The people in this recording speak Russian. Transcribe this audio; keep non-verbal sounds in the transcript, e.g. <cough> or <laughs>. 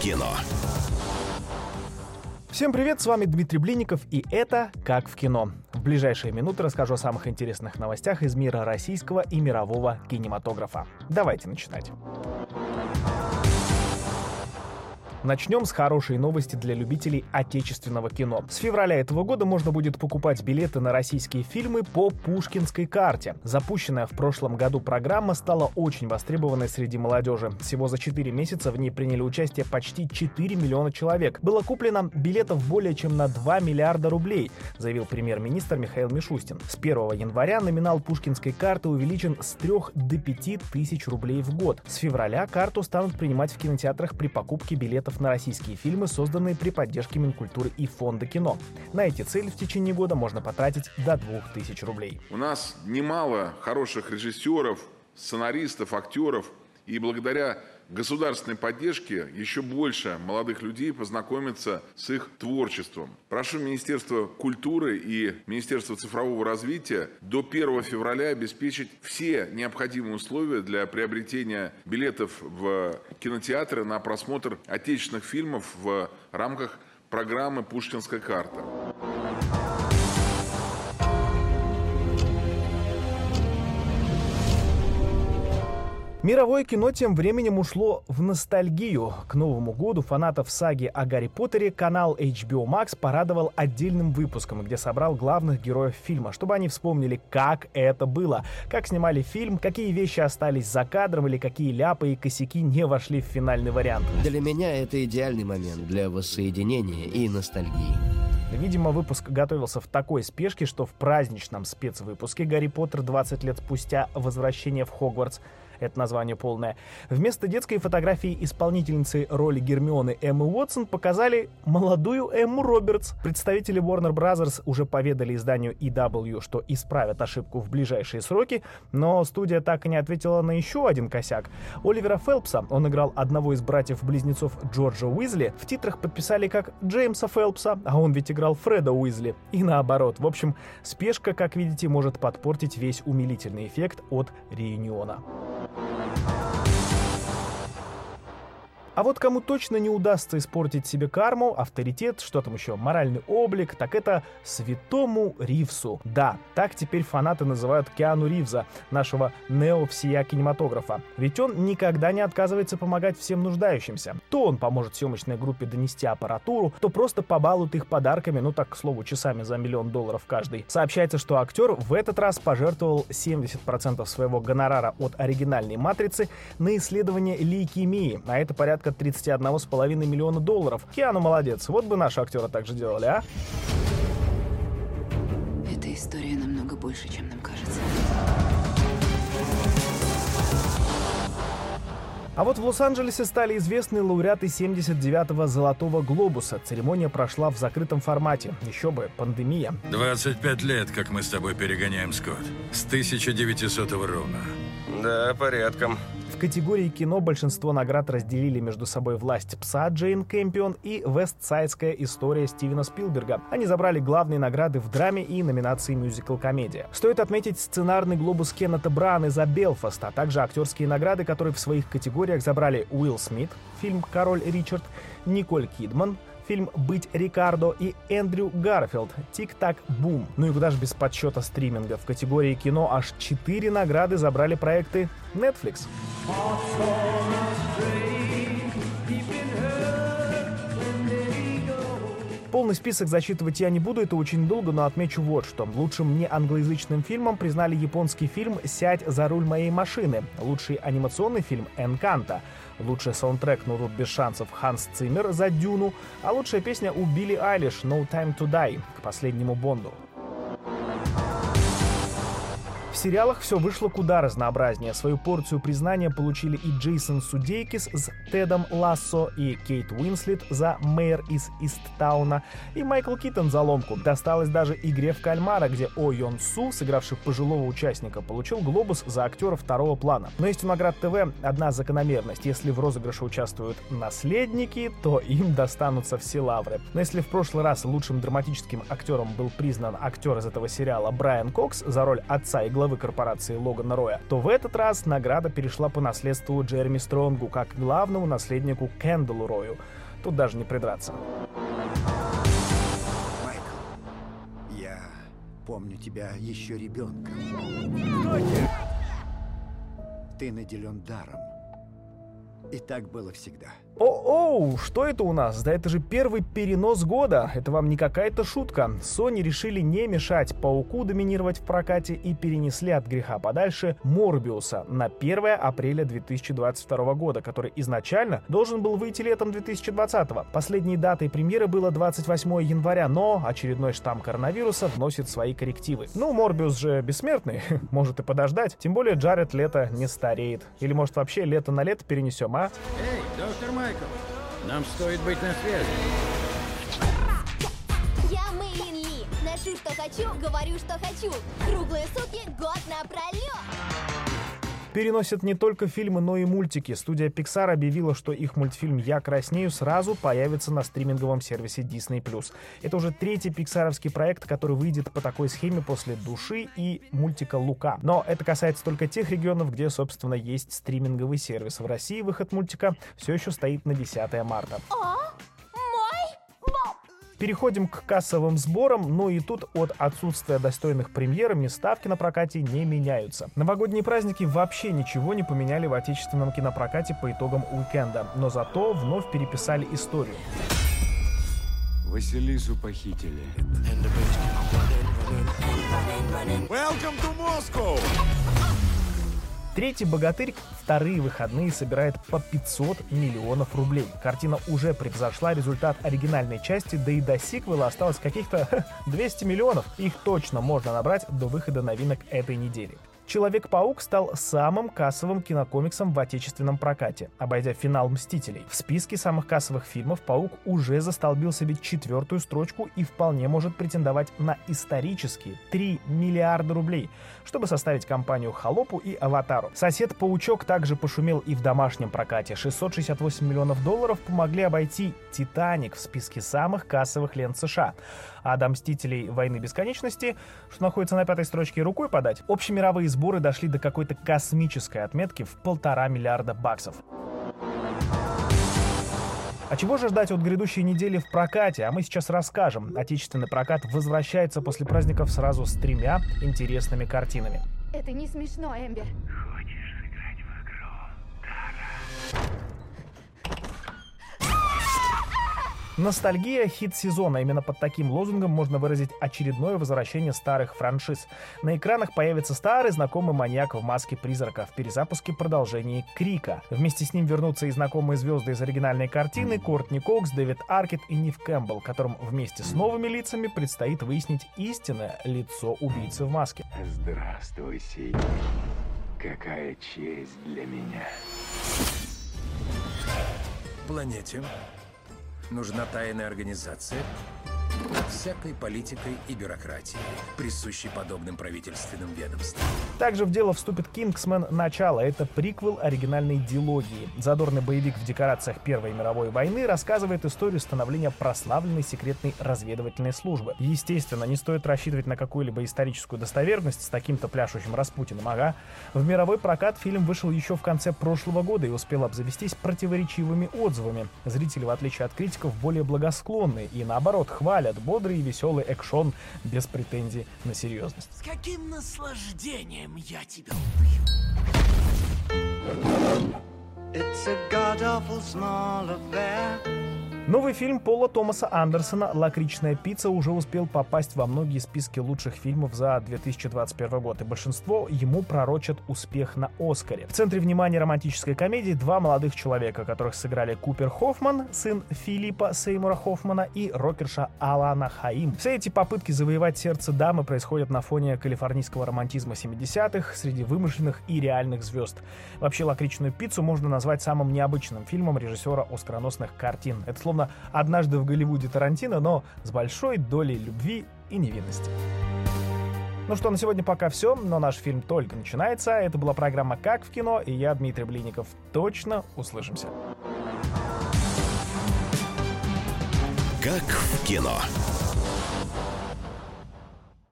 кино». Всем привет, с вами Дмитрий Блинников, и это «Как в кино». В ближайшие минуты расскажу о самых интересных новостях из мира российского и мирового кинематографа. Давайте начинать. Начнем с хорошей новости для любителей отечественного кино. С февраля этого года можно будет покупать билеты на российские фильмы по Пушкинской карте. Запущенная в прошлом году программа стала очень востребованной среди молодежи. Всего за 4 месяца в ней приняли участие почти 4 миллиона человек. Было куплено билетов более чем на 2 миллиарда рублей, заявил премьер-министр Михаил Мишустин. С 1 января номинал Пушкинской карты увеличен с 3 до 5 тысяч рублей в год. С февраля карту станут принимать в кинотеатрах при покупке билетов на российские фильмы, созданные при поддержке Минкультуры и Фонда кино. На эти цели в течение года можно потратить до 2000 рублей. У нас немало хороших режиссеров, сценаристов, актеров, и благодаря государственной поддержке еще больше молодых людей познакомиться с их творчеством. Прошу Министерство культуры и Министерство цифрового развития до 1 февраля обеспечить все необходимые условия для приобретения билетов в кинотеатры на просмотр отечественных фильмов в рамках программы «Пушкинская карта». Мировое кино тем временем ушло в ностальгию. К Новому году фанатов саги о Гарри Поттере канал HBO Max порадовал отдельным выпуском, где собрал главных героев фильма, чтобы они вспомнили, как это было, как снимали фильм, какие вещи остались за кадром или какие ляпы и косяки не вошли в финальный вариант. Для меня это идеальный момент для воссоединения и ностальгии. Видимо, выпуск готовился в такой спешке, что в праздничном спецвыпуске «Гарри Поттер 20 лет спустя. Возвращение в Хогвартс» это название полное, вместо детской фотографии исполнительницы роли Гермионы Эммы Уотсон показали молодую Эмму Робертс. Представители Warner Bros. уже поведали изданию EW, что исправят ошибку в ближайшие сроки, но студия так и не ответила на еще один косяк. Оливера Фелпса, он играл одного из братьев-близнецов Джорджа Уизли, в титрах подписали как Джеймса Фелпса, а он ведь играл Фреда Уизли. И наоборот. В общем, спешка, как видите, может подпортить весь умилительный эффект от реюниона. А вот кому точно не удастся испортить себе карму, авторитет, что там еще, моральный облик, так это святому Ривсу. Да, так теперь фанаты называют Киану Ривза, нашего нео всея кинематографа. Ведь он никогда не отказывается помогать всем нуждающимся. То он поможет съемочной группе донести аппаратуру, то просто побалует их подарками, ну так, к слову, часами за миллион долларов каждый. Сообщается, что актер в этот раз пожертвовал 70% своего гонорара от оригинальной «Матрицы» на исследование лейкемии, а это порядка порядка 31,5 миллиона долларов. Киану молодец. Вот бы наши актеры так же делали, а? Эта история намного больше, чем нам кажется. А вот в Лос-Анджелесе стали известны лауреаты 79-го «Золотого глобуса». Церемония прошла в закрытом формате. Еще бы, пандемия. 25 лет, как мы с тобой перегоняем, Скотт. С 1900 ровно. Да, порядком категории кино большинство наград разделили между собой «Власть пса» Джейн Кэмпион и «Вестсайдская история» Стивена Спилберга. Они забрали главные награды в драме и номинации мюзикл-комедия. Стоит отметить сценарный глобус Кеннета Брана за «Белфаст», а также актерские награды, которые в своих категориях забрали Уилл Смит, фильм «Король Ричард», Николь Кидман, фильм «Быть Рикардо» и Эндрю Гарфилд «Тик-так-бум». Ну и куда же без подсчета стриминга. В категории кино аж четыре награды забрали проекты Netflix. Полный список зачитывать я не буду, это очень долго, но отмечу вот что. Лучшим не англоязычным фильмом признали японский фильм «Сядь за руль моей машины», лучший анимационный фильм «Энканта», лучший саундтрек «Ну тут без шансов» Ханс Циммер за «Дюну», а лучшая песня у Билли Айлиш «No Time to Die» к последнему Бонду сериалах все вышло куда разнообразнее. Свою порцию признания получили и Джейсон Судейкис с Тедом Лассо, и Кейт Уинслет за Мэйр из Исттауна, и Майкл Киттон за ломку. Досталось даже игре в кальмара, где О Йон Су, сыгравший пожилого участника, получил глобус за актера второго плана. Но есть у наград ТВ одна закономерность. Если в розыгрыше участвуют наследники, то им достанутся все лавры. Но если в прошлый раз лучшим драматическим актером был признан актер из этого сериала Брайан Кокс за роль отца и главы корпорации Логана Роя, то в этот раз награда перешла по наследству Джереми Стронгу как главному наследнику Кэндаллу Рою. Тут даже не придраться. Майкл, я помню тебя еще ребенком. Ты наделен даром. И так было всегда. О-оу, что это у нас? Да это же первый перенос года. Это вам не какая-то шутка. Sony решили не мешать Пауку доминировать в прокате и перенесли от греха подальше Морбиуса на 1 апреля 2022 года, который изначально должен был выйти летом 2020. Последней датой премьеры было 28 января, но очередной штамм коронавируса вносит свои коррективы. Ну, Морбиус же бессмертный, <laughs> может и подождать. Тем более Джаред Лето не стареет. Или может вообще лето на лето перенесем, а? Эй, доктор Майкл, нам стоит быть на связи. Я Мэйлин Ли. Ношу, что хочу, говорю, что хочу. Круглые сутки, год напролет. Переносят не только фильмы, но и мультики. Студия Pixar объявила, что их мультфильм «Я краснею» сразу появится на стриминговом сервисе Disney+. Это уже третий пиксаровский проект, который выйдет по такой схеме после «Души» и мультика «Лука». Но это касается только тех регионов, где, собственно, есть стриминговый сервис. В России выход мультика все еще стоит на 10 марта. Переходим к кассовым сборам, но и тут от отсутствия достойных премьерами ставки на прокате не меняются. Новогодние праздники вообще ничего не поменяли в отечественном кинопрокате по итогам уикенда, но зато вновь переписали историю. Василису похитили. Welcome to Moscow! Третий богатырь вторые выходные собирает по 500 миллионов рублей. Картина уже превзошла результат оригинальной части, да и до сиквела осталось каких-то ха, 200 миллионов. Их точно можно набрать до выхода новинок этой недели. Человек-паук стал самым кассовым кинокомиксом в отечественном прокате, обойдя финал «Мстителей». В списке самых кассовых фильмов «Паук» уже застолбил себе четвертую строчку и вполне может претендовать на исторические 3 миллиарда рублей, чтобы составить компанию «Холопу» и «Аватару». «Сосед-паучок» также пошумел и в домашнем прокате. 668 миллионов долларов помогли обойти «Титаник» в списке самых кассовых лент США. А до «Мстителей. Войны бесконечности», что находится на пятой строчке, рукой подать. Общемировые сборы дошли до какой-то космической отметки в полтора миллиарда баксов. А чего же ждать от грядущей недели в прокате? А мы сейчас расскажем. Отечественный прокат возвращается после праздников сразу с тремя интересными картинами. Это не смешно, Эмбер. Ностальгия – хит сезона. Именно под таким лозунгом можно выразить очередное возвращение старых франшиз. На экранах появится старый знакомый маньяк в маске призрака в перезапуске продолжения Крика. Вместе с ним вернутся и знакомые звезды из оригинальной картины Кортни Кокс, Дэвид Аркет и Нив Кэмпбелл, которым вместе с новыми лицами предстоит выяснить истинное лицо убийцы в маске. Здравствуй, Синий. Какая честь для меня. Планете нужна тайная организация всякой политикой и бюрократией, присущей подобным правительственным ведомствам. Также в дело вступит «Кингсмен. Начало». Это приквел оригинальной дилогии. Задорный боевик в декорациях Первой мировой войны рассказывает историю становления прославленной секретной разведывательной службы. Естественно, не стоит рассчитывать на какую-либо историческую достоверность с таким-то пляшущим Распутиным, ага. В мировой прокат фильм вышел еще в конце прошлого года и успел обзавестись противоречивыми отзывами. Зрители, в отличие от критиков, более благосклонны и, наоборот, хвалят бодрый и веселый экшон без претензий на серьезность. С каким наслаждением я тебя It's a god-awful small affair. Новый фильм Пола Томаса Андерсона «Лакричная пицца» уже успел попасть во многие списки лучших фильмов за 2021 год, и большинство ему пророчат успех на Оскаре. В центре внимания романтической комедии два молодых человека, которых сыграли Купер Хоффман, сын Филиппа Сеймура Хоффмана, и рокерша Алана Хаим. Все эти попытки завоевать сердце дамы происходят на фоне калифорнийского романтизма 70-х среди вымышленных и реальных звезд. Вообще «Лакричную пиццу» можно назвать самым необычным фильмом режиссера оскароносных картин. Это словно «Однажды в Голливуде Тарантино», но с большой долей любви и невинности. Ну что, на сегодня пока все, но наш фильм только начинается. Это была программа «Как в кино» и я, Дмитрий Блиников. Точно услышимся. Как в кино.